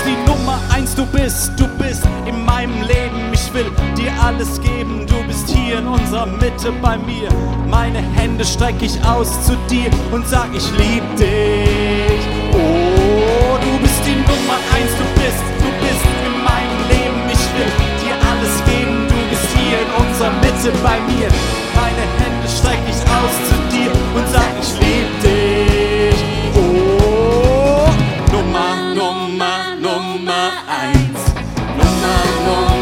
bist die Nummer eins, du bist, du bist in meinem Leben. Ich will dir alles geben, du bist hier in unserer Mitte bei mir. Meine Hände strecke ich aus zu dir und sag, ich lieb dich. Oh, du bist die Nummer eins, du bist, du bist in meinem Leben. Ich will dir alles geben, du bist hier in unserer Mitte bei mir. No, No no.